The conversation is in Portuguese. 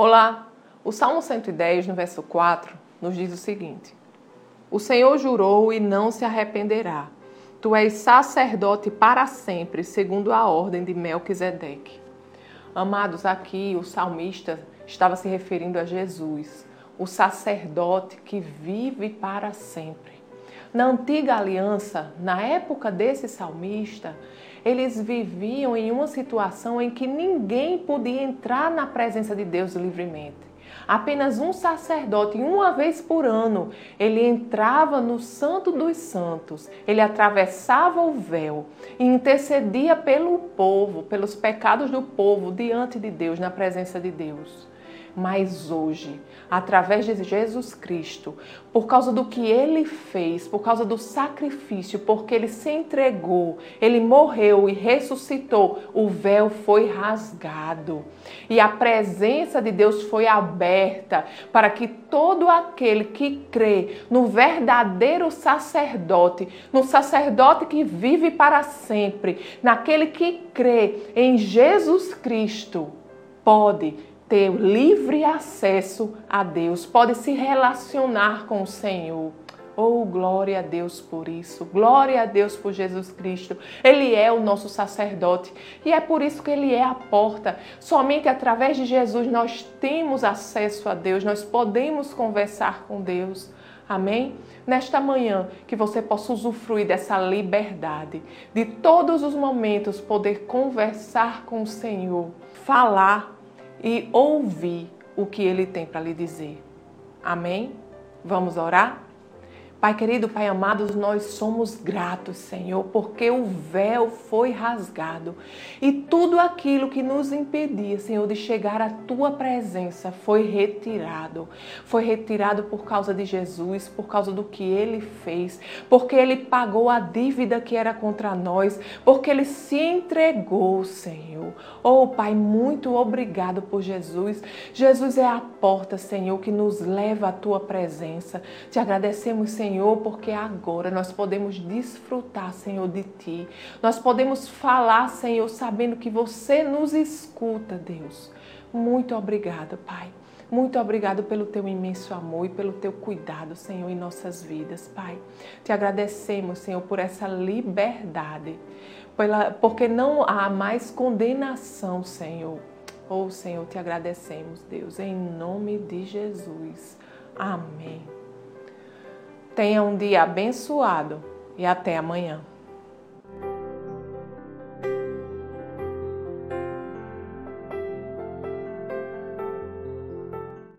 Olá! O Salmo 110, no verso 4, nos diz o seguinte: O Senhor jurou e não se arrependerá. Tu és sacerdote para sempre, segundo a ordem de Melquisedeque. Amados, aqui o salmista estava se referindo a Jesus, o sacerdote que vive para sempre. Na antiga aliança, na época desse salmista, eles viviam em uma situação em que ninguém podia entrar na presença de Deus livremente. Apenas um sacerdote, uma vez por ano, ele entrava no Santo dos Santos, ele atravessava o véu e intercedia pelo povo, pelos pecados do povo diante de Deus, na presença de Deus. Mas hoje, através de Jesus Cristo, por causa do que ele fez, por causa do sacrifício, porque ele se entregou, ele morreu e ressuscitou, o véu foi rasgado. E a presença de Deus foi aberta para que todo aquele que crê no verdadeiro sacerdote, no sacerdote que vive para sempre, naquele que crê em Jesus Cristo, pode ter livre acesso a Deus, pode se relacionar com o Senhor. Oh, glória a Deus por isso. Glória a Deus por Jesus Cristo. Ele é o nosso sacerdote e é por isso que ele é a porta. Somente através de Jesus nós temos acesso a Deus, nós podemos conversar com Deus. Amém? Nesta manhã, que você possa usufruir dessa liberdade, de todos os momentos poder conversar com o Senhor, falar e ouvir o que ele tem para lhe dizer. Amém? Vamos orar? Pai querido, Pai amado, nós somos gratos, Senhor, porque o véu foi rasgado e tudo aquilo que nos impedia, Senhor, de chegar à tua presença foi retirado. Foi retirado por causa de Jesus, por causa do que ele fez, porque ele pagou a dívida que era contra nós, porque ele se entregou, Senhor. Oh, Pai, muito obrigado por Jesus. Jesus é a porta, Senhor, que nos leva à tua presença. Te agradecemos, Senhor Senhor, porque agora nós podemos desfrutar, Senhor, de Ti. Nós podemos falar, Senhor, sabendo que você nos escuta, Deus. Muito obrigada, Pai. Muito obrigado pelo teu imenso amor e pelo teu cuidado, Senhor, em nossas vidas, Pai. Te agradecemos, Senhor, por essa liberdade, pela, porque não há mais condenação, Senhor. Oh, Senhor, te agradecemos, Deus, em nome de Jesus. Amém. Tenha um dia abençoado e até amanhã.